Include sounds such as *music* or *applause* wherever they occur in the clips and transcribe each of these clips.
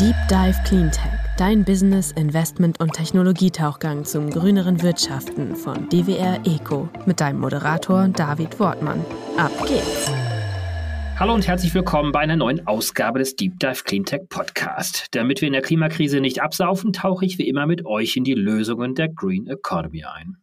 Deep Dive Cleantech, dein Business, Investment und Technologietauchgang zum grüneren Wirtschaften von DWR Eco mit deinem Moderator David Wortmann. Ab geht's! Hallo und herzlich willkommen bei einer neuen Ausgabe des Deep Dive Cleantech Podcast. Damit wir in der Klimakrise nicht absaufen, tauche ich wie immer mit euch in die Lösungen der Green Economy ein.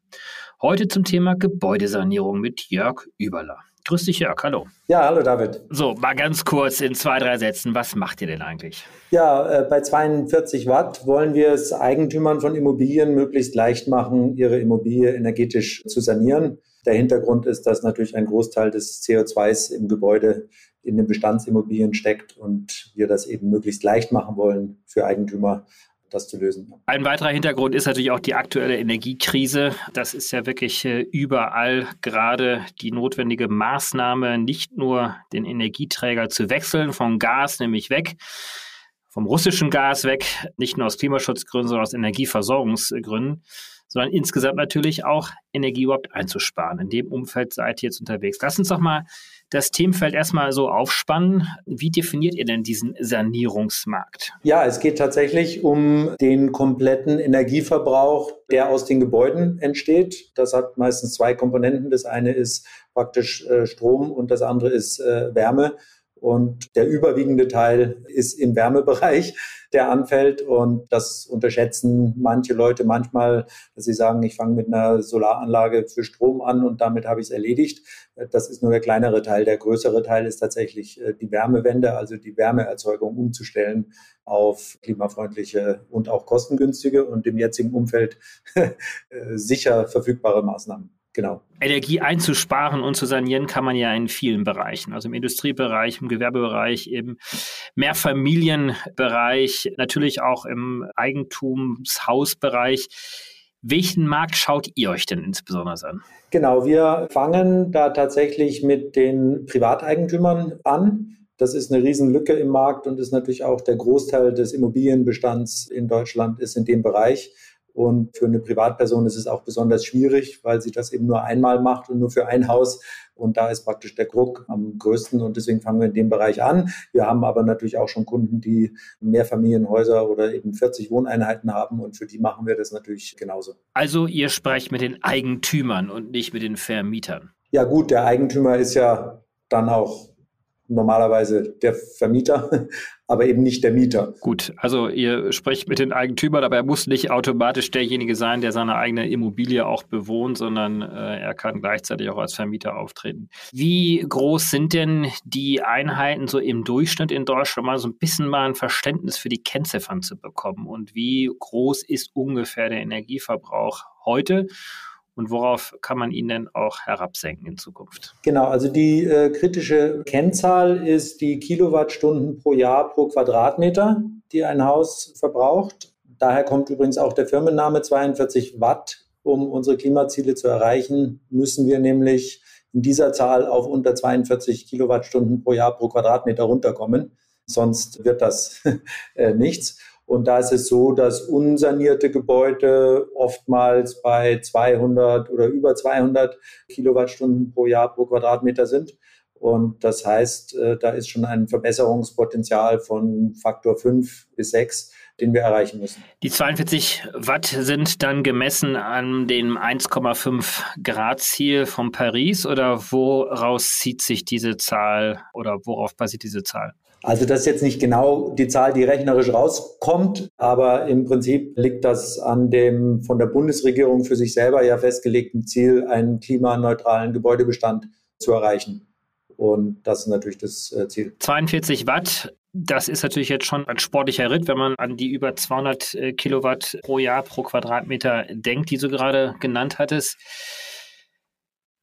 Heute zum Thema Gebäudesanierung mit Jörg Überler. Grüß dich, Jörg. Hallo. Ja, hallo, David. So, mal ganz kurz in zwei, drei Sätzen. Was macht ihr denn eigentlich? Ja, äh, bei 42 Watt wollen wir es Eigentümern von Immobilien möglichst leicht machen, ihre Immobilie energetisch zu sanieren. Der Hintergrund ist, dass natürlich ein Großteil des CO2s im Gebäude in den Bestandsimmobilien steckt und wir das eben möglichst leicht machen wollen für Eigentümer, das zu lösen. Ein weiterer Hintergrund ist natürlich auch die aktuelle Energiekrise. Das ist ja wirklich äh, überall gerade die notwendige Maßnahme, nicht nur den Energieträger zu wechseln, vom Gas nämlich weg, vom russischen Gas weg, nicht nur aus Klimaschutzgründen, sondern aus Energieversorgungsgründen, sondern insgesamt natürlich auch Energie überhaupt einzusparen. In dem Umfeld seid ihr jetzt unterwegs. Lass uns doch mal das Themenfeld erstmal so aufspannen. Wie definiert ihr denn diesen Sanierungsmarkt? Ja, es geht tatsächlich um den kompletten Energieverbrauch, der aus den Gebäuden entsteht. Das hat meistens zwei Komponenten. Das eine ist praktisch äh, Strom und das andere ist äh, Wärme. Und der überwiegende Teil ist im Wärmebereich, der anfällt. Und das unterschätzen manche Leute manchmal, dass sie sagen, ich fange mit einer Solaranlage für Strom an und damit habe ich es erledigt. Das ist nur der kleinere Teil. Der größere Teil ist tatsächlich äh, die Wärmewende, also die Wärmeerzeugung umzustellen auf klimafreundliche und auch kostengünstige und im jetzigen Umfeld *laughs* äh, sicher verfügbare Maßnahmen. Genau. Energie einzusparen und zu sanieren kann man ja in vielen Bereichen. Also im Industriebereich, im Gewerbebereich, im Mehrfamilienbereich, natürlich auch im Eigentumshausbereich. Welchen Markt schaut ihr euch denn insbesondere an? Genau, wir fangen da tatsächlich mit den Privateigentümern an. Das ist eine Riesenlücke im Markt und ist natürlich auch der Großteil des Immobilienbestands in Deutschland ist in dem Bereich. Und für eine Privatperson ist es auch besonders schwierig, weil sie das eben nur einmal macht und nur für ein Haus. Und da ist praktisch der Druck am größten und deswegen fangen wir in dem Bereich an. Wir haben aber natürlich auch schon Kunden, die Mehrfamilienhäuser oder eben 40 Wohneinheiten haben und für die machen wir das natürlich genauso. Also ihr sprecht mit den Eigentümern und nicht mit den Vermietern. Ja gut, der Eigentümer ist ja dann auch normalerweise der Vermieter, *laughs* aber eben nicht der Mieter. Gut, also ihr sprecht mit den Eigentümern, aber er muss nicht automatisch derjenige sein, der seine eigene Immobilie auch bewohnt, sondern äh, er kann gleichzeitig auch als Vermieter auftreten. Wie groß sind denn die Einheiten so im Durchschnitt in Deutschland, mal so ein bisschen mal ein Verständnis für die Kennziffern zu bekommen? Und wie groß ist ungefähr der Energieverbrauch heute? Und worauf kann man ihn denn auch herabsenken in Zukunft? Genau, also die äh, kritische Kennzahl ist die Kilowattstunden pro Jahr pro Quadratmeter, die ein Haus verbraucht. Daher kommt übrigens auch der Firmenname 42 Watt. Um unsere Klimaziele zu erreichen, müssen wir nämlich in dieser Zahl auf unter 42 Kilowattstunden pro Jahr pro Quadratmeter runterkommen. Sonst wird das *laughs* äh, nichts. Und da ist es so, dass unsanierte Gebäude oftmals bei 200 oder über 200 Kilowattstunden pro Jahr pro Quadratmeter sind. Und das heißt, äh, da ist schon ein Verbesserungspotenzial von Faktor 5 bis 6, den wir erreichen müssen. Die 42 Watt sind dann gemessen an dem 1,5 Grad Ziel von Paris oder woraus zieht sich diese Zahl oder worauf basiert diese Zahl? Also das ist jetzt nicht genau die Zahl, die rechnerisch rauskommt, aber im Prinzip liegt das an dem von der Bundesregierung für sich selber ja festgelegten Ziel, einen klimaneutralen Gebäudebestand zu erreichen. Und das ist natürlich das äh, Ziel. 42 Watt, das ist natürlich jetzt schon ein sportlicher Ritt, wenn man an die über 200 äh, Kilowatt pro Jahr pro Quadratmeter denkt, die du gerade genannt hattest.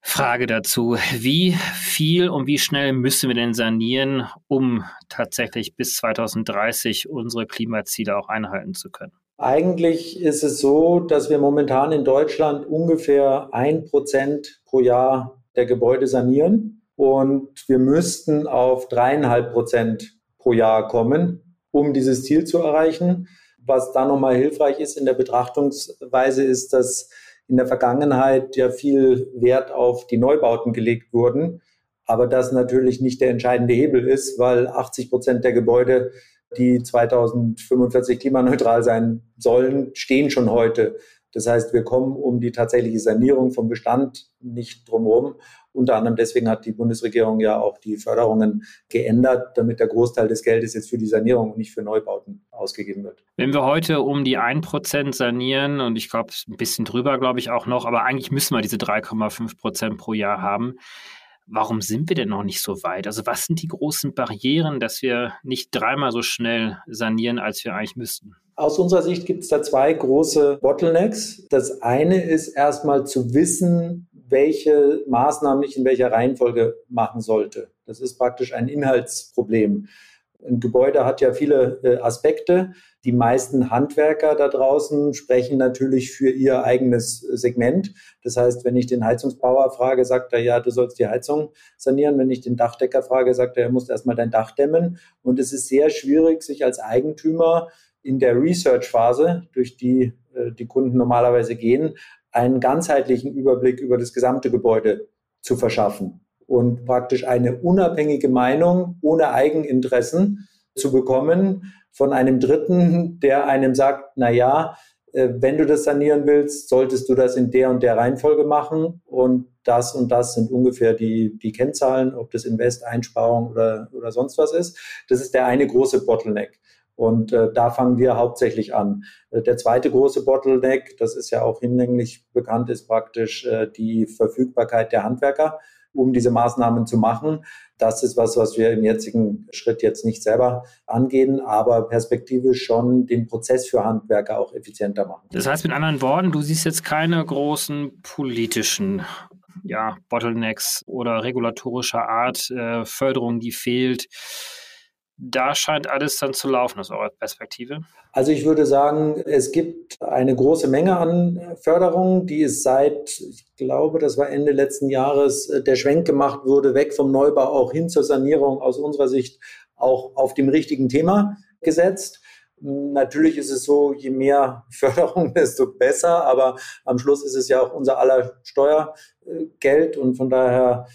Frage dazu. Wie viel und wie schnell müssen wir denn sanieren, um tatsächlich bis 2030 unsere Klimaziele auch einhalten zu können? Eigentlich ist es so, dass wir momentan in Deutschland ungefähr ein Prozent pro Jahr der Gebäude sanieren und wir müssten auf dreieinhalb Prozent pro Jahr kommen, um dieses Ziel zu erreichen. Was da nochmal hilfreich ist in der Betrachtungsweise ist, dass in der Vergangenheit ja viel Wert auf die Neubauten gelegt wurden, aber das natürlich nicht der entscheidende Hebel ist, weil 80 Prozent der Gebäude die 2045 klimaneutral sein sollen, stehen schon heute. Das heißt, wir kommen um die tatsächliche Sanierung vom Bestand nicht drumherum. Unter anderem deswegen hat die Bundesregierung ja auch die Förderungen geändert, damit der Großteil des Geldes jetzt für die Sanierung und nicht für Neubauten ausgegeben wird. Wenn wir heute um die 1% sanieren und ich glaube, ein bisschen drüber, glaube ich auch noch, aber eigentlich müssen wir diese 3,5% pro Jahr haben. Warum sind wir denn noch nicht so weit? Also was sind die großen Barrieren, dass wir nicht dreimal so schnell sanieren, als wir eigentlich müssten? Aus unserer Sicht gibt es da zwei große Bottlenecks. Das eine ist erstmal zu wissen, welche Maßnahmen ich in welcher Reihenfolge machen sollte. Das ist praktisch ein Inhaltsproblem. Ein Gebäude hat ja viele äh, Aspekte. Die meisten Handwerker da draußen sprechen natürlich für ihr eigenes Segment. Das heißt, wenn ich den Heizungsbauer frage, sagt er, ja, du sollst die Heizung sanieren. Wenn ich den Dachdecker frage, sagt er, er muss erstmal dein Dach dämmen. Und es ist sehr schwierig, sich als Eigentümer in der Research-Phase, durch die äh, die Kunden normalerweise gehen, einen ganzheitlichen Überblick über das gesamte Gebäude zu verschaffen und praktisch eine unabhängige Meinung ohne Eigeninteressen zu bekommen von einem Dritten, der einem sagt, na ja, äh, wenn du das sanieren willst, solltest du das in der und der Reihenfolge machen und das und das sind ungefähr die, die Kennzahlen, ob das Invest, Einsparung oder, oder sonst was ist. Das ist der eine große Bottleneck. Und äh, da fangen wir hauptsächlich an. Äh, der zweite große Bottleneck, das ist ja auch hinlänglich bekannt, ist praktisch äh, die Verfügbarkeit der Handwerker, um diese Maßnahmen zu machen. Das ist was, was wir im jetzigen Schritt jetzt nicht selber angehen, aber perspektivisch schon den Prozess für Handwerker auch effizienter machen. Das heißt mit anderen Worten, du siehst jetzt keine großen politischen ja, Bottlenecks oder regulatorischer Art, äh, Förderung, die fehlt da scheint alles dann zu laufen aus eurer Perspektive. Also ich würde sagen, es gibt eine große Menge an Förderungen, die es seit, ich glaube, das war Ende letzten Jahres, äh, der Schwenk gemacht wurde, weg vom Neubau auch hin zur Sanierung aus unserer Sicht auch auf dem richtigen Thema gesetzt. Natürlich ist es so, je mehr *laughs* Förderung, desto besser, aber am Schluss ist es ja auch unser aller Steuergeld und von daher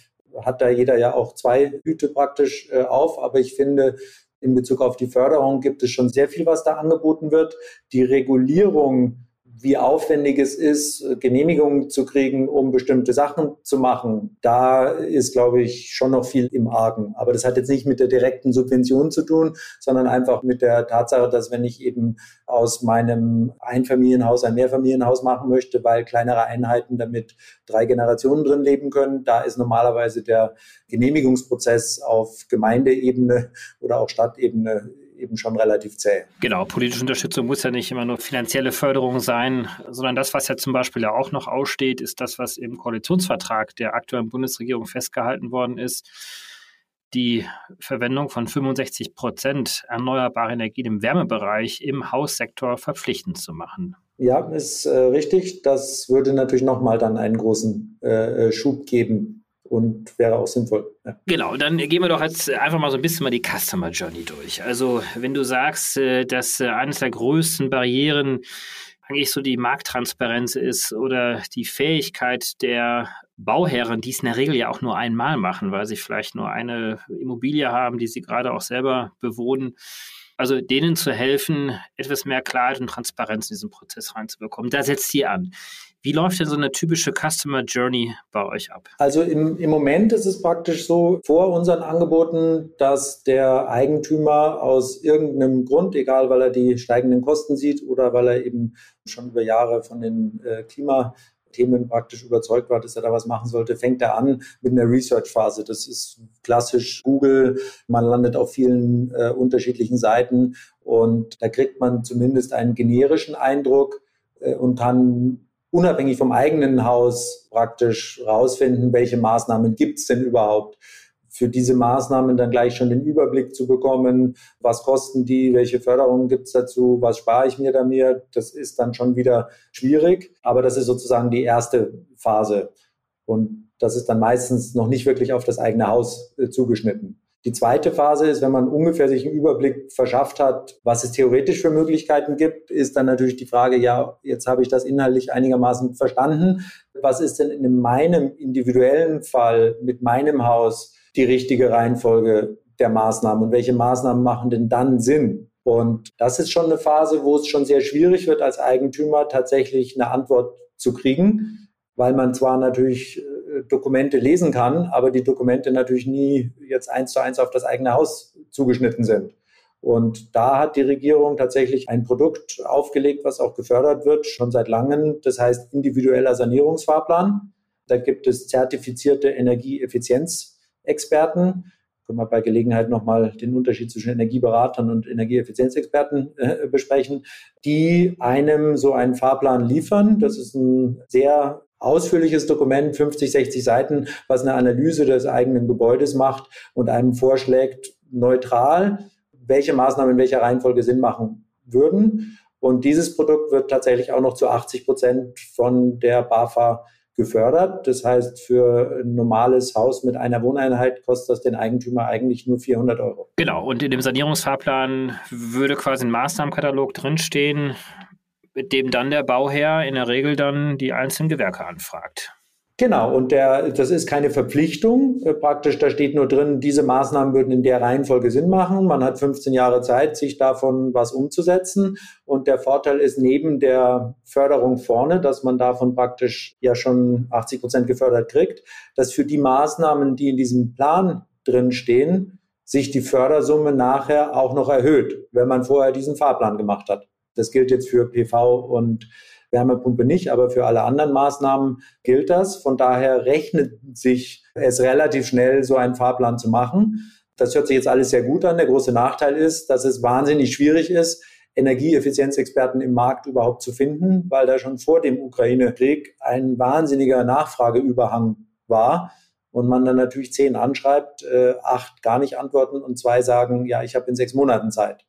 hat da jeder ja auch zwei Hüte praktisch äh, auf. Aber ich finde, in Bezug auf die Förderung gibt es schon sehr viel, was da angeboten wird. Die Regulierung wie aufwendig es ist, Genehmigungen zu kriegen, um bestimmte Sachen zu machen. Da ist, glaube ich, schon noch viel im Argen. Aber das hat jetzt nicht mit der direkten Subvention zu tun, sondern einfach mit der Tatsache, dass wenn ich eben aus meinem Einfamilienhaus ein Mehrfamilienhaus machen möchte, weil kleinere Einheiten damit drei Generationen drin leben können, da ist normalerweise der Genehmigungsprozess auf Gemeindeebene oder auch Stadtebene eben schon relativ zäh. Genau, politische Unterstützung muss ja nicht immer nur finanzielle Förderung sein, sondern das, was ja zum Beispiel ja auch noch aussteht, ist das, was im Koalitionsvertrag der aktuellen Bundesregierung festgehalten worden ist die Verwendung von 65 Prozent erneuerbare Energien im Wärmebereich im Haussektor verpflichtend zu machen. Ja, ist äh, richtig. Das würde natürlich nochmal dann einen großen äh, äh Schub geben und wäre auch sinnvoll. Ja. Genau, dann gehen wir doch jetzt einfach mal so ein bisschen mal die Customer Journey durch. Also wenn du sagst, äh, dass äh, eines der größten Barrieren eigentlich so die Markttransparenz ist oder die Fähigkeit der Bauherren, die es in der Regel ja auch nur einmal machen, weil sie vielleicht nur eine Immobilie haben, die sie gerade auch selber bewohnen. Also denen zu helfen, etwas mehr Klarheit und Transparenz in diesen Prozess reinzubekommen. Da setzt ihr an. Wie läuft denn so eine typische Customer Journey bei euch ab? Also im, im Moment ist es praktisch so vor unseren Angeboten, dass der Eigentümer aus irgendeinem Grund, egal weil er die steigenden Kosten sieht oder weil er eben schon über Jahre von den äh, Klima Themen praktisch überzeugt war, dass er da was machen sollte, fängt er an mit einer Research-Phase. Das ist klassisch Google. Man landet auf vielen äh, unterschiedlichen Seiten und da kriegt man zumindest einen generischen Eindruck äh, und kann unabhängig vom eigenen Haus praktisch rausfinden, welche Maßnahmen gibt es denn überhaupt. Für diese Maßnahmen dann gleich schon den Überblick zu bekommen, was kosten die, welche Förderungen gibt es dazu, was spare ich mir da mir, das ist dann schon wieder schwierig. Aber das ist sozusagen die erste Phase. Und das ist dann meistens noch nicht wirklich auf das eigene Haus äh, zugeschnitten. Die zweite Phase ist, wenn man ungefähr sich einen Überblick verschafft hat, was es theoretisch für Möglichkeiten gibt, ist dann natürlich die Frage, ja, jetzt habe ich das inhaltlich einigermaßen verstanden. Was ist denn in meinem individuellen Fall mit meinem Haus die richtige Reihenfolge? der Maßnahmen und welche Maßnahmen machen denn dann Sinn? Und das ist schon eine Phase, wo es schon sehr schwierig wird, als Eigentümer tatsächlich eine Antwort zu kriegen, weil man zwar natürlich äh, Dokumente lesen kann, aber die Dokumente natürlich nie jetzt eins zu eins auf das eigene Haus zugeschnitten sind. Und da hat die Regierung tatsächlich ein Produkt aufgelegt, was auch gefördert wird, schon seit langem. Das heißt individueller Sanierungsfahrplan. Da gibt es zertifizierte Energieeffizienzexperten. Können wir bei Gelegenheit nochmal den Unterschied zwischen Energieberatern und Energieeffizienzexperten äh, besprechen, die einem so einen Fahrplan liefern. Das ist ein sehr ausführliches Dokument, 50, 60 Seiten, was eine Analyse des eigenen Gebäudes macht und einem vorschlägt, neutral welche Maßnahmen in welcher Reihenfolge Sinn machen würden. Und dieses Produkt wird tatsächlich auch noch zu 80 Prozent von der BAFA gefördert. Das heißt, für ein normales Haus mit einer Wohneinheit kostet das den Eigentümer eigentlich nur 400 Euro. Genau, und in dem Sanierungsfahrplan würde quasi ein Maßnahmenkatalog drinstehen, dem dann der Bauherr in der Regel dann die einzelnen Gewerke anfragt. Genau, und der, das ist keine Verpflichtung. Äh, praktisch, da steht nur drin, diese Maßnahmen würden in der Reihenfolge Sinn machen. Man hat 15 Jahre Zeit, sich davon was umzusetzen. Und der Vorteil ist neben der Förderung vorne, dass man davon praktisch ja schon 80 Prozent gefördert kriegt, dass für die Maßnahmen, die in diesem Plan drin stehen, sich die Fördersumme nachher auch noch erhöht, wenn man vorher diesen Fahrplan gemacht hat. Das gilt jetzt für PV und Wärmepumpe nicht, aber für alle anderen Maßnahmen gilt das. Von daher rechnet sich es relativ schnell, so einen Fahrplan zu machen. Das hört sich jetzt alles sehr gut an. Der große Nachteil ist, dass es wahnsinnig schwierig ist, Energieeffizienzexperten im Markt überhaupt zu finden, weil da schon vor dem Ukraine-Krieg ein wahnsinniger Nachfrageüberhang war und man dann natürlich zehn anschreibt, äh, acht gar nicht antworten und zwei sagen, ja, ich habe in sechs Monaten Zeit.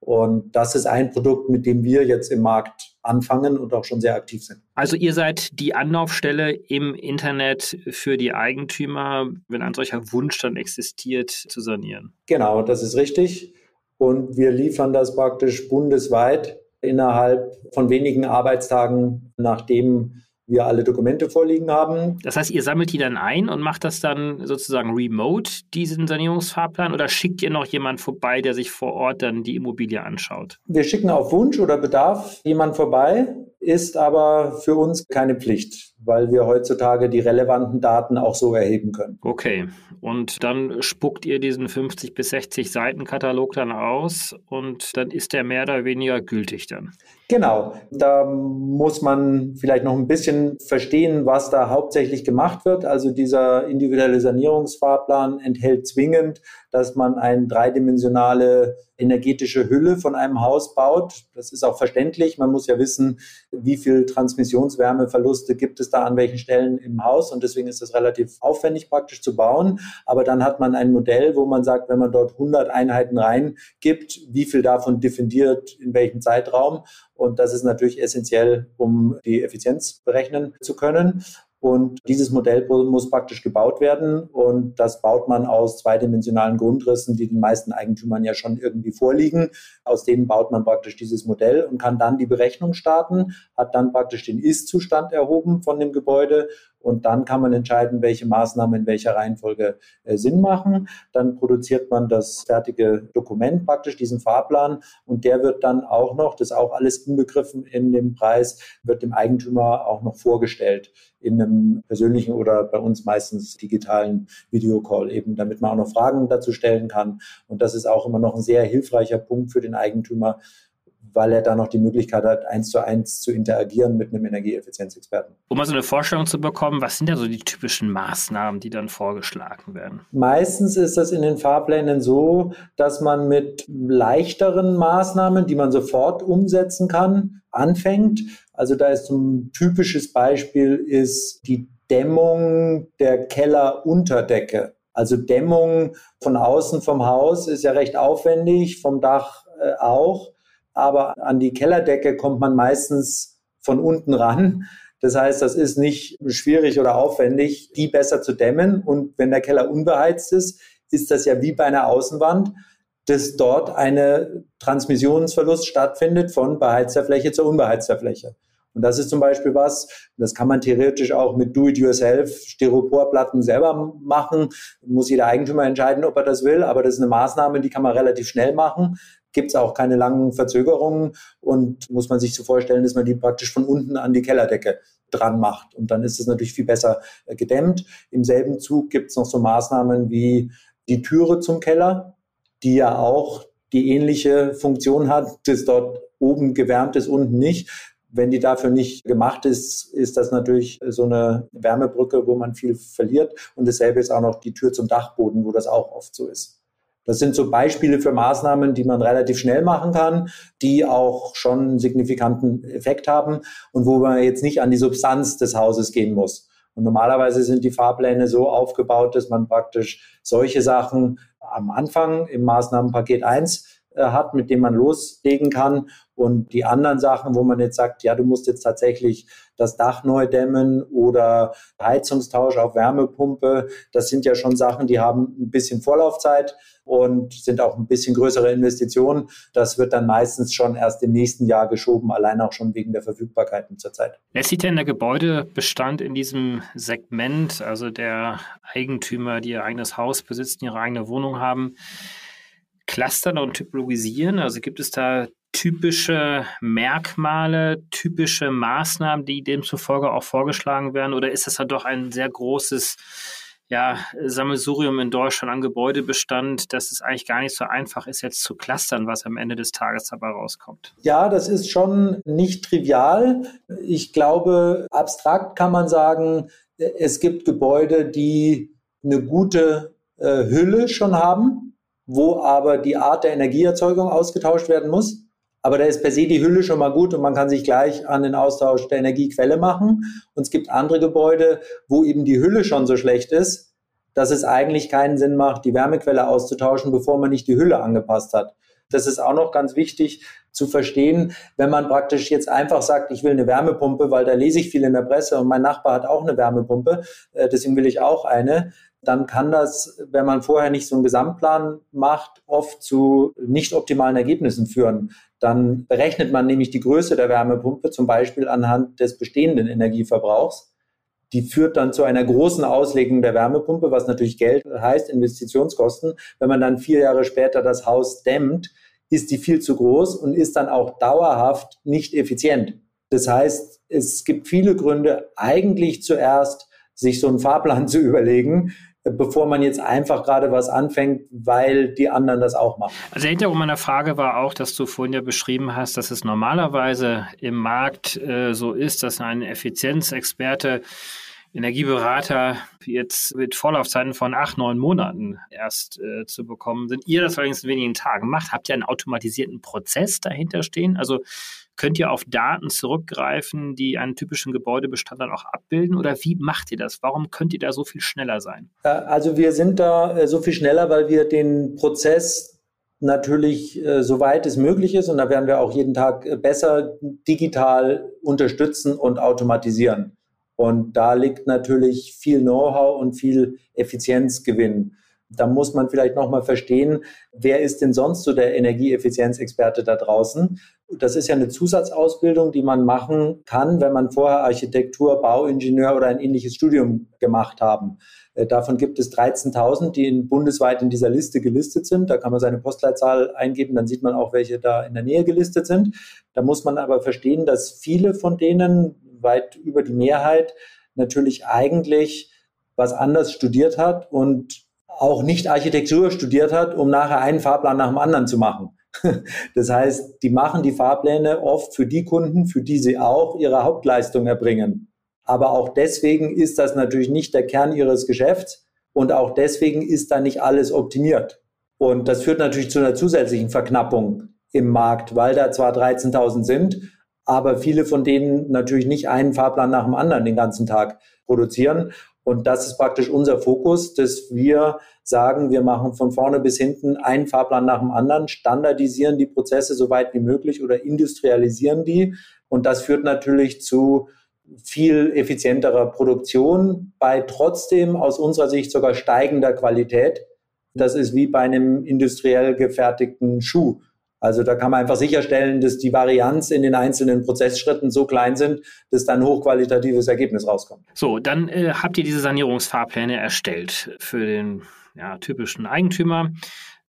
Und das ist ein Produkt, mit dem wir jetzt im Markt anfangen und auch schon sehr aktiv sind. Also ihr seid die Anlaufstelle im Internet für die Eigentümer, wenn ein solcher Wunsch dann existiert, zu sanieren. Genau, das ist richtig. Und wir liefern das praktisch bundesweit innerhalb von wenigen Arbeitstagen, nachdem wir alle Dokumente vorliegen haben. Das heißt, ihr sammelt die dann ein und macht das dann sozusagen remote, diesen Sanierungsfahrplan, oder schickt ihr noch jemand vorbei, der sich vor Ort dann die Immobilie anschaut? Wir schicken auf Wunsch oder Bedarf jemand vorbei, ist aber für uns keine Pflicht, weil wir heutzutage die relevanten Daten auch so erheben können. Okay, und dann spuckt ihr diesen 50 bis 60 Seiten Katalog dann aus und dann ist der mehr oder weniger gültig dann. Genau, da muss man vielleicht noch ein bisschen verstehen, was da hauptsächlich gemacht wird. Also dieser individuelle Sanierungsfahrplan enthält zwingend, dass man eine dreidimensionale energetische Hülle von einem Haus baut. Das ist auch verständlich. Man muss ja wissen, wie viel Transmissionswärmeverluste gibt es da an welchen Stellen im Haus. Und deswegen ist das relativ aufwendig praktisch zu bauen. Aber dann hat man ein Modell, wo man sagt, wenn man dort 100 Einheiten reingibt, wie viel davon diffundiert in welchem Zeitraum. Und das ist natürlich essentiell, um die Effizienz berechnen zu können. Und dieses Modell muss praktisch gebaut werden. Und das baut man aus zweidimensionalen Grundrissen, die den meisten Eigentümern ja schon irgendwie vorliegen. Aus denen baut man praktisch dieses Modell und kann dann die Berechnung starten, hat dann praktisch den Ist-Zustand erhoben von dem Gebäude und dann kann man entscheiden, welche Maßnahmen in welcher Reihenfolge äh, Sinn machen. Dann produziert man das fertige Dokument praktisch, diesen Fahrplan. Und der wird dann auch noch, das ist auch alles inbegriffen in dem Preis, wird dem Eigentümer auch noch vorgestellt in einem persönlichen oder bei uns meistens digitalen Videocall eben, damit man auch noch Fragen dazu stellen kann. Und das ist auch immer noch ein sehr hilfreicher Punkt für den Eigentümer, weil er da noch die Möglichkeit hat, eins zu eins zu interagieren mit einem Energieeffizienzexperten. Um mal so eine Vorstellung zu bekommen, was sind da so die typischen Maßnahmen, die dann vorgeschlagen werden? Meistens ist das in den Fahrplänen so, dass man mit leichteren Maßnahmen, die man sofort umsetzen kann, anfängt. Also da ist ein typisches Beispiel ist die Dämmung der Kellerunterdecke. Also Dämmung von außen vom Haus ist ja recht aufwendig, vom Dach äh, auch aber an die Kellerdecke kommt man meistens von unten ran. Das heißt, das ist nicht schwierig oder aufwendig, die besser zu dämmen. Und wenn der Keller unbeheizt ist, ist das ja wie bei einer Außenwand, dass dort eine Transmissionsverlust stattfindet von beheizter Fläche zur unbeheizter Fläche. Und das ist zum Beispiel was, das kann man theoretisch auch mit Do-it-yourself Styroporplatten selber machen. Muss jeder Eigentümer entscheiden, ob er das will, aber das ist eine Maßnahme, die kann man relativ schnell machen. Gibt es auch keine langen Verzögerungen und muss man sich so vorstellen, dass man die praktisch von unten an die Kellerdecke dran macht. Und dann ist es natürlich viel besser äh, gedämmt. Im selben Zug gibt es noch so Maßnahmen wie die Türe zum Keller, die ja auch die ähnliche Funktion hat, dass dort oben gewärmt ist, unten nicht. Wenn die dafür nicht gemacht ist, ist das natürlich so eine Wärmebrücke, wo man viel verliert. Und dasselbe ist auch noch die Tür zum Dachboden, wo das auch oft so ist. Das sind so Beispiele für Maßnahmen, die man relativ schnell machen kann, die auch schon einen signifikanten Effekt haben und wo man jetzt nicht an die Substanz des Hauses gehen muss. Und normalerweise sind die Fahrpläne so aufgebaut, dass man praktisch solche Sachen am Anfang im Maßnahmenpaket 1 äh, hat, mit dem man loslegen kann. Und die anderen Sachen, wo man jetzt sagt, ja, du musst jetzt tatsächlich das Dach neu dämmen oder Heizungstausch auf Wärmepumpe, das sind ja schon Sachen, die haben ein bisschen Vorlaufzeit und sind auch ein bisschen größere Investitionen. Das wird dann meistens schon erst im nächsten Jahr geschoben, allein auch schon wegen der Verfügbarkeiten zurzeit. Lässt sich denn der Gebäudebestand in diesem Segment, also der Eigentümer, die ihr eigenes Haus besitzen, ihre eigene Wohnung haben, clustern und typologisieren? Also gibt es da typische Merkmale, typische Maßnahmen, die demzufolge auch vorgeschlagen werden? Oder ist das dann doch ein sehr großes ja, Sammelsurium in Deutschland an Gebäudebestand, dass es eigentlich gar nicht so einfach ist, jetzt zu clustern, was am Ende des Tages dabei rauskommt? Ja, das ist schon nicht trivial. Ich glaube, abstrakt kann man sagen, es gibt Gebäude, die eine gute äh, Hülle schon haben, wo aber die Art der Energieerzeugung ausgetauscht werden muss. Aber da ist per se die Hülle schon mal gut und man kann sich gleich an den Austausch der Energiequelle machen. Und es gibt andere Gebäude, wo eben die Hülle schon so schlecht ist, dass es eigentlich keinen Sinn macht, die Wärmequelle auszutauschen, bevor man nicht die Hülle angepasst hat. Das ist auch noch ganz wichtig zu verstehen, wenn man praktisch jetzt einfach sagt, ich will eine Wärmepumpe, weil da lese ich viel in der Presse und mein Nachbar hat auch eine Wärmepumpe, äh, deswegen will ich auch eine, dann kann das, wenn man vorher nicht so einen Gesamtplan macht, oft zu nicht optimalen Ergebnissen führen. Dann berechnet man nämlich die Größe der Wärmepumpe zum Beispiel anhand des bestehenden Energieverbrauchs. Die führt dann zu einer großen Auslegung der Wärmepumpe, was natürlich Geld heißt, Investitionskosten. Wenn man dann vier Jahre später das Haus dämmt, ist die viel zu groß und ist dann auch dauerhaft nicht effizient. Das heißt, es gibt viele Gründe, eigentlich zuerst sich so einen Fahrplan *laughs* zu überlegen, bevor man jetzt einfach gerade was anfängt, weil die anderen das auch machen. Also der Hintergrund meiner Frage war auch, dass du vorhin ja beschrieben hast, dass es normalerweise im Markt äh, so ist, dass ein Effizienzexperte Energieberater jetzt mit Vorlaufzeiten von acht, neun Monaten erst äh, zu bekommen sind. Ihr das allerdings in wenigen Tagen macht, habt ihr einen automatisierten Prozess dahinter stehen? Also Könnt ihr auf Daten zurückgreifen, die einen typischen Gebäudebestand dann auch abbilden? Oder wie macht ihr das? Warum könnt ihr da so viel schneller sein? Äh, also wir sind da äh, so viel schneller, weil wir den Prozess natürlich äh, soweit es möglich ist, und da werden wir auch jeden Tag besser digital unterstützen und automatisieren. Und da liegt natürlich viel Know-how und viel Effizienzgewinn. Da muss man vielleicht nochmal verstehen, wer ist denn sonst so der Energieeffizienzexperte da draußen? Das ist ja eine Zusatzausbildung, die man machen kann, wenn man vorher Architektur, Bauingenieur oder ein ähnliches Studium gemacht haben. Äh, davon gibt es 13.000, die in, bundesweit in dieser Liste gelistet sind. Da kann man seine Postleitzahl eingeben, dann sieht man auch, welche da in der Nähe gelistet sind. Da muss man aber verstehen, dass viele von denen, weit über die Mehrheit, natürlich eigentlich was anders studiert hat und auch nicht Architektur studiert hat, um nachher einen Fahrplan nach dem anderen zu machen. *laughs* Das heißt, die machen die Fahrpläne oft für die Kunden, für die sie auch ihre Hauptleistung erbringen. Aber auch deswegen ist das natürlich nicht der Kern ihres Geschäfts und auch deswegen ist da nicht alles optimiert. Und das führt natürlich zu einer zusätzlichen Verknappung im Markt, weil da zwar 13.000 sind, aber viele von denen natürlich nicht einen Fahrplan nach dem anderen den ganzen Tag produzieren. Und das ist praktisch unser Fokus, dass wir sagen, wir machen von vorne bis hinten einen Fahrplan nach dem anderen, standardisieren die Prozesse so weit wie möglich oder industrialisieren die. Und das führt natürlich zu viel effizienterer Produktion bei trotzdem aus unserer Sicht sogar steigender Qualität. Das ist wie bei einem industriell gefertigten Schuh. Also da kann man einfach sicherstellen, dass die Varianz in den einzelnen Prozessschritten so klein sind, dass dann ein hochqualitatives Ergebnis rauskommt. So, dann äh, habt ihr diese Sanierungsfahrpläne erstellt für den ja, typischen Eigentümer.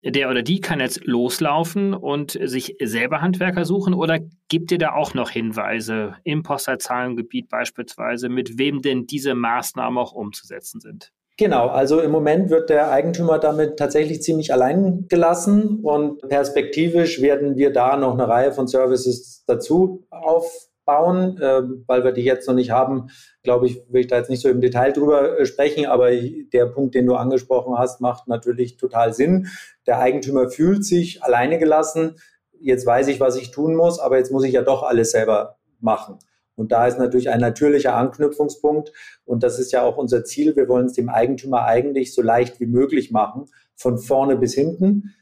Der oder die kann jetzt loslaufen und sich selber Handwerker suchen oder gibt ihr da auch noch Hinweise im Postleitzahlengebiet beispielsweise, mit wem denn diese Maßnahmen auch umzusetzen sind? Genau, also im Moment wird der Eigentümer damit tatsächlich ziemlich allein gelassen und perspektivisch werden wir da noch eine Reihe von Services dazu aufbauen, äh, weil wir die jetzt noch nicht haben. Glaube ich, will ich da jetzt nicht so im Detail drüber äh, sprechen, aber der Punkt, den du angesprochen hast, macht natürlich total Sinn. Der Eigentümer fühlt sich alleine gelassen. Jetzt weiß ich, was ich tun muss, aber jetzt muss ich ja doch alles selber machen. Und da ist natürlich ein natürlicher Anknüpfungspunkt. Und das ist ja auch unser Ziel. Wir wollen es dem Eigentümer eigentlich so leicht wie möglich machen, von vorne bis hinten.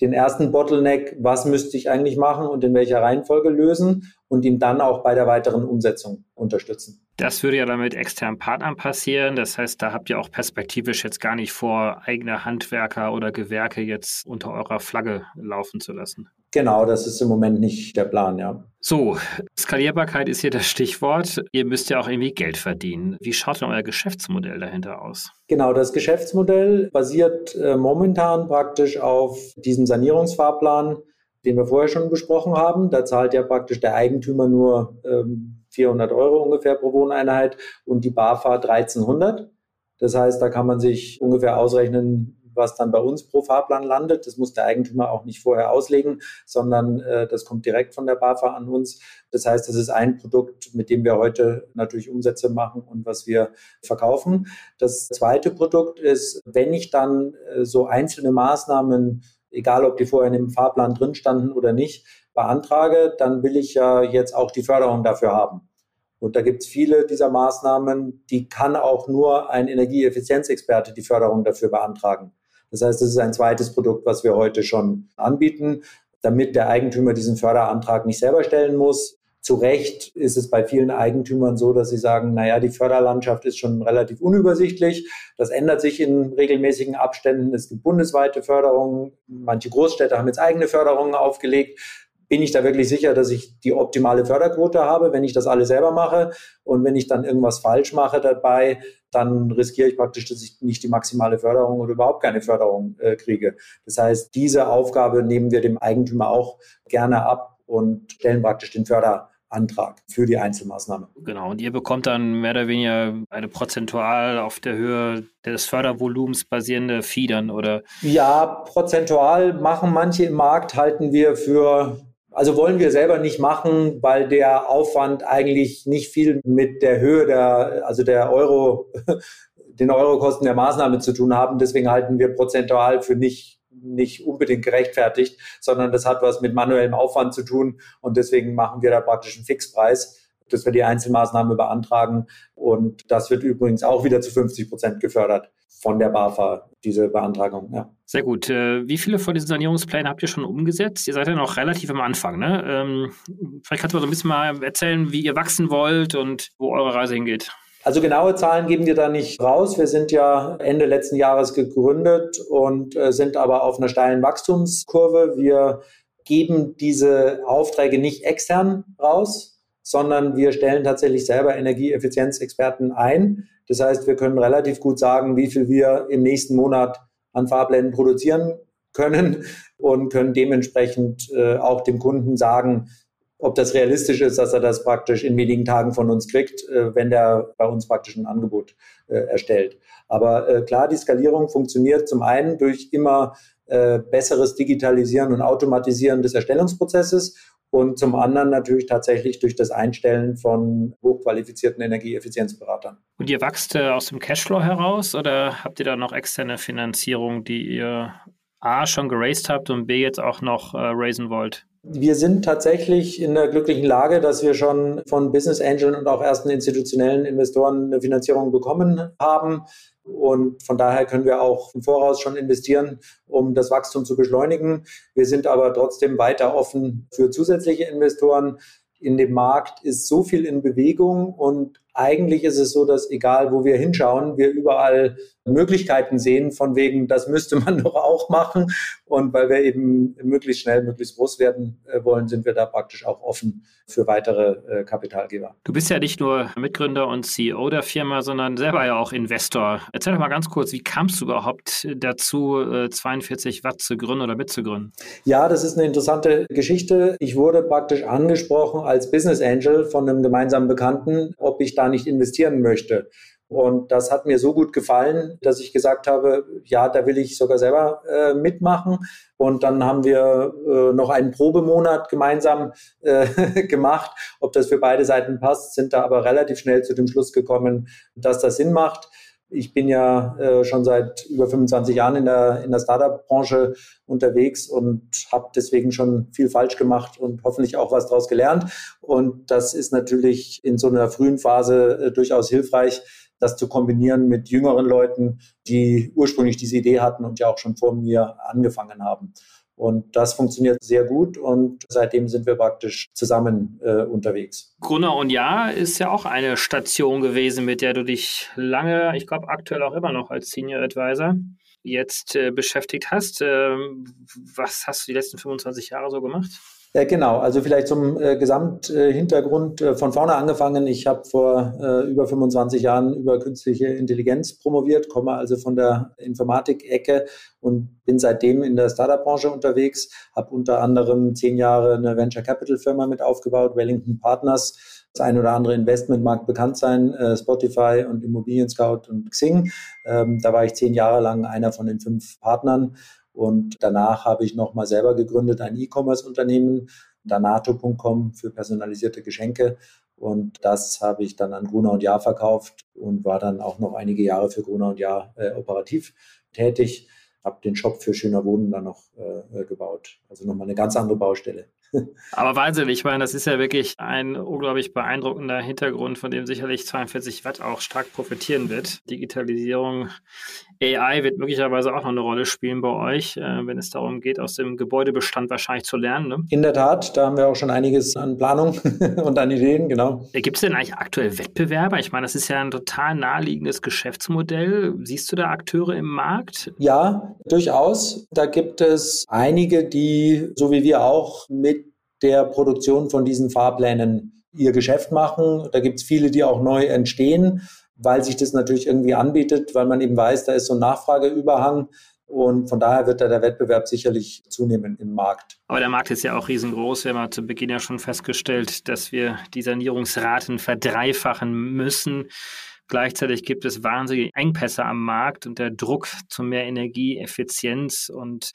Den ersten Bottleneck, was müsste ich eigentlich machen und in welcher Reihenfolge lösen und ihm dann auch bei der weiteren Umsetzung unterstützen. Das würde ja dann mit externen Partnern passieren. Das heißt, da habt ihr auch perspektivisch jetzt gar nicht vor, eigene Handwerker oder Gewerke jetzt unter eurer Flagge laufen zu lassen. Genau, das ist im Moment nicht der Plan, ja. So, Skalierbarkeit ist hier das Stichwort. Ihr müsst ja auch irgendwie Geld verdienen. Wie schaut denn euer Geschäftsmodell dahinter aus? Genau, das Geschäftsmodell basiert äh, momentan praktisch auf diesem Sanierungsfahrplan, den wir vorher schon besprochen haben. Da zahlt ja praktisch der Eigentümer nur ähm, 400 Euro ungefähr pro Wohneinheit und die BAFA 1300. Das heißt, da kann man sich ungefähr ausrechnen, was dann bei uns pro Fahrplan landet. Das muss der Eigentümer auch nicht vorher auslegen, sondern äh, das kommt direkt von der BAFA an uns. Das heißt, das ist ein Produkt, mit dem wir heute natürlich Umsätze machen und was wir verkaufen. Das zweite Produkt ist, wenn ich dann äh, so einzelne Maßnahmen, egal ob die vorher in dem Fahrplan drin standen oder nicht, beantrage, dann will ich ja jetzt auch die Förderung dafür haben. Und da gibt es viele dieser Maßnahmen, die kann auch nur ein Energieeffizienzexperte die Förderung dafür beantragen. Das heißt, das ist ein zweites Produkt, was wir heute schon anbieten, damit der Eigentümer diesen Förderantrag nicht selber stellen muss. Zu Recht ist es bei vielen Eigentümern so, dass sie sagen, naja, die Förderlandschaft ist schon relativ unübersichtlich. Das ändert sich in regelmäßigen Abständen. Es gibt bundesweite Förderungen. Manche Großstädte haben jetzt eigene Förderungen aufgelegt bin ich da wirklich sicher, dass ich die optimale Förderquote habe, wenn ich das alles selber mache. Und wenn ich dann irgendwas falsch mache dabei, dann riskiere ich praktisch, dass ich nicht die maximale Förderung oder überhaupt keine Förderung äh, kriege. Das heißt, diese Aufgabe nehmen wir dem Eigentümer auch gerne ab und stellen praktisch den Förderantrag für die Einzelmaßnahme. Genau, und ihr bekommt dann mehr oder weniger eine prozentual auf der Höhe des Fördervolumens basierende Fiedern oder? Ja, prozentual machen manche im Markt, halten wir für also wollen wir selber nicht machen, weil der Aufwand eigentlich nicht viel mit der Höhe der, also der Euro, *laughs* den Eurokosten der Maßnahme zu tun haben. Deswegen halten wir prozentual für nicht, nicht unbedingt gerechtfertigt, sondern das hat was mit manuellem Aufwand zu tun. Und deswegen machen wir da praktisch einen Fixpreis dass wir die Einzelmaßnahme beantragen. Und das wird übrigens auch wieder zu 50 Prozent gefördert von der BAFA, diese Beantragung. Ja. Sehr gut. Äh, wie viele von diesen Sanierungsplänen habt ihr schon umgesetzt? Ihr seid ja noch relativ am Anfang. Ne? Ähm, vielleicht kannst du mal so ein bisschen mal erzählen, wie ihr wachsen wollt und wo eure Reise hingeht. Also genaue Zahlen geben wir da nicht raus. Wir sind ja Ende letzten Jahres gegründet und äh, sind aber auf einer steilen Wachstumskurve. Wir geben diese Aufträge nicht extern raus, sondern wir stellen tatsächlich selber Energieeffizienzexperten ein. Das heißt, wir können relativ gut sagen, wie viel wir im nächsten Monat an Fahrplänen produzieren können und können dementsprechend äh, auch dem Kunden sagen, ob das realistisch ist, dass er das praktisch in wenigen Tagen von uns kriegt, äh, wenn der bei uns praktisch ein Angebot äh, erstellt. Aber äh, klar, die Skalierung funktioniert zum einen durch immer äh, besseres Digitalisieren und Automatisieren des Erstellungsprozesses und zum anderen natürlich tatsächlich durch das Einstellen von hochqualifizierten Energieeffizienzberatern. Und ihr wächst äh, aus dem Cashflow heraus oder habt ihr da noch externe Finanzierung, die ihr A schon geraced habt und B jetzt auch noch äh, raisen wollt? Wir sind tatsächlich in der glücklichen Lage, dass wir schon von Business Angeln und auch ersten institutionellen Investoren eine Finanzierung bekommen haben. Und von daher können wir auch im Voraus schon investieren, um das Wachstum zu beschleunigen. Wir sind aber trotzdem weiter offen für zusätzliche Investoren. In dem Markt ist so viel in Bewegung und eigentlich ist es so, dass egal wo wir hinschauen, wir überall Möglichkeiten sehen, von wegen, das müsste man *laughs* doch auch machen. Und weil wir eben möglichst schnell, möglichst groß werden äh, wollen, sind wir da praktisch auch offen für weitere äh, Kapitalgeber. Du bist ja nicht nur Mitgründer und CEO der Firma, sondern selber ja auch Investor. Erzähl doch mal ganz kurz, wie kamst du überhaupt dazu, 42 äh, Watt zu gründen oder mitzugründen? Ja, das ist eine interessante Geschichte. Ich wurde praktisch angesprochen als Business Angel von einem gemeinsamen Bekannten, ob ich da nicht investieren möchte. Und das hat mir so gut gefallen, dass ich gesagt habe, ja, da will ich sogar selber äh, mitmachen. Und dann haben wir äh, noch einen Probemonat gemeinsam äh, *laughs* gemacht. Ob das für beide Seiten passt, sind da aber relativ schnell zu dem Schluss gekommen, dass das Sinn macht. Ich bin ja äh, schon seit über 25 Jahren in der, in der Startup-Branche unterwegs und habe deswegen schon viel falsch gemacht und hoffentlich auch was daraus gelernt. Und das ist natürlich in so einer frühen Phase äh, durchaus hilfreich, das zu kombinieren mit jüngeren Leuten, die ursprünglich diese Idee hatten und ja auch schon vor mir angefangen haben. Und das funktioniert sehr gut und seitdem sind wir praktisch zusammen äh, unterwegs. Gruner und Ja ist ja auch eine Station gewesen, mit der du dich lange, ich glaube aktuell auch immer noch als Senior Advisor jetzt äh, beschäftigt hast. Ähm, was hast du die letzten 25 Jahre so gemacht? Ja, genau. Also vielleicht zum äh, Gesamthintergrund äh, von vorne angefangen. Ich habe vor äh, über 25 Jahren über künstliche Intelligenz promoviert, komme also von der Informatik-Ecke und bin seitdem in der Startup-Branche unterwegs, habe unter anderem zehn Jahre eine Venture Capital Firma mit aufgebaut, Wellington Partners. Das ein oder andere Investment mag bekannt sein, äh, Spotify und Immobilien Scout und Xing. Ähm, da war ich zehn Jahre lang einer von den fünf Partnern und danach habe ich nochmal selber gegründet ein E-Commerce-Unternehmen, danato.com für personalisierte Geschenke. Und das habe ich dann an Gruner und Jahr verkauft und war dann auch noch einige Jahre für Gruner und Jahr äh, operativ tätig. Habe den Shop für Schöner Wohnen dann noch äh, gebaut. Also nochmal eine ganz andere Baustelle. Aber Wahnsinn, ich meine, das ist ja wirklich ein unglaublich beeindruckender Hintergrund, von dem sicherlich 42 Watt auch stark profitieren wird. Digitalisierung, AI wird möglicherweise auch noch eine Rolle spielen bei euch, äh, wenn es darum geht, aus dem Gebäudebestand wahrscheinlich zu lernen. Ne? In der Tat, da haben wir auch schon einiges an Planung *laughs* und an Ideen, genau. Äh, gibt es denn eigentlich aktuell Wettbewerber? Ich meine, das ist ja ein total naheliegendes Geschäftsmodell. Siehst du da Akteure im Markt? Ja, durchaus. Da gibt es einige, die, so wie wir auch, mit der Produktion von diesen Fahrplänen ihr Geschäft machen. Da gibt es viele, die auch neu entstehen, weil sich das natürlich irgendwie anbietet, weil man eben weiß, da ist so ein Nachfrageüberhang. Und von daher wird da der Wettbewerb sicherlich zunehmen im Markt. Aber der Markt ist ja auch riesengroß. Wir haben zu Beginn ja schon festgestellt, dass wir die Sanierungsraten verdreifachen müssen. Gleichzeitig gibt es wahnsinnige Engpässe am Markt und der Druck zu mehr Energieeffizienz und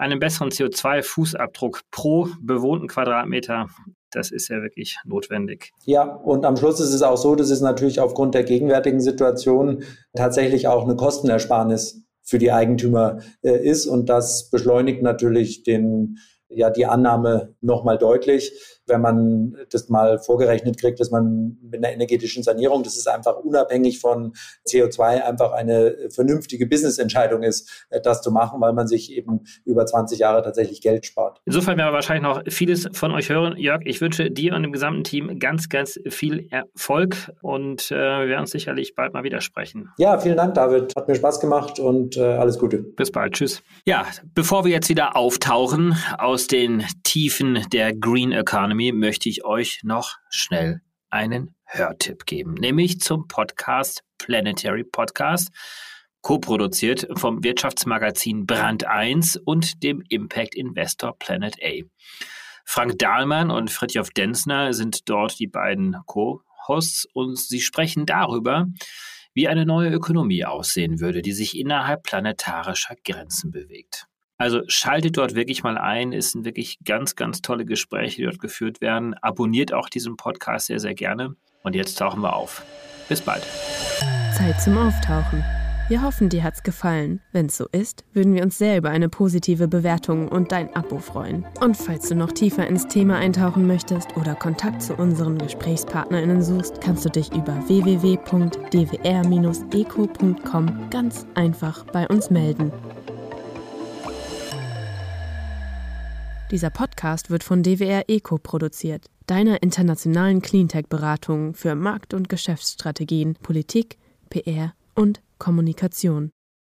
einen besseren CO2-Fußabdruck pro bewohnten Quadratmeter. Das ist ja wirklich notwendig. Ja, und am Schluss ist es auch so, dass es natürlich aufgrund der gegenwärtigen Situation tatsächlich auch eine Kostenersparnis für die Eigentümer äh, ist. Und das beschleunigt natürlich den, ja, die Annahme nochmal deutlich wenn man das mal vorgerechnet kriegt, dass man mit einer energetischen Sanierung, das ist einfach unabhängig von CO2 einfach eine vernünftige Business-Entscheidung ist, äh, das zu machen, weil man sich eben über 20 Jahre tatsächlich Geld spart. Insofern werden wir wahrscheinlich noch vieles von euch hören. Jörg, ich wünsche dir und dem gesamten Team ganz, ganz viel Erfolg und äh, wir werden uns sicherlich bald mal wieder sprechen. Ja, vielen Dank, David. Hat mir Spaß gemacht und äh, alles Gute. Bis bald. Tschüss. Ja, bevor wir jetzt wieder auftauchen aus den Tiefen der Green Economy, Economy möchte ich euch noch schnell einen Hörtipp geben, nämlich zum Podcast Planetary Podcast, co-produziert vom Wirtschaftsmagazin Brand 1 und dem Impact Investor Planet A. Frank Dahlmann und Fritjof Denzner sind dort die beiden Co-Hosts und sie sprechen darüber, wie eine neue Ökonomie aussehen würde, die sich innerhalb planetarischer Grenzen bewegt. Also schaltet dort wirklich mal ein. Es sind wirklich ganz, ganz tolle Gespräche, die dort geführt werden. Abonniert auch diesen Podcast sehr, sehr gerne. Und jetzt tauchen wir auf. Bis bald. Zeit zum Auftauchen. Wir hoffen, dir hat's gefallen. Wenn's so ist, würden wir uns sehr über eine positive Bewertung und dein Abo freuen. Und falls du noch tiefer ins Thema eintauchen möchtest oder Kontakt zu unseren GesprächspartnerInnen suchst, kannst du dich über www.dwr-eco.com ganz einfach bei uns melden. Dieser Podcast wird von DWR Eco produziert. deiner internationalen Cleantech-Beratung für Markt- und Geschäftsstrategien, Politik, PR und Kommunikation.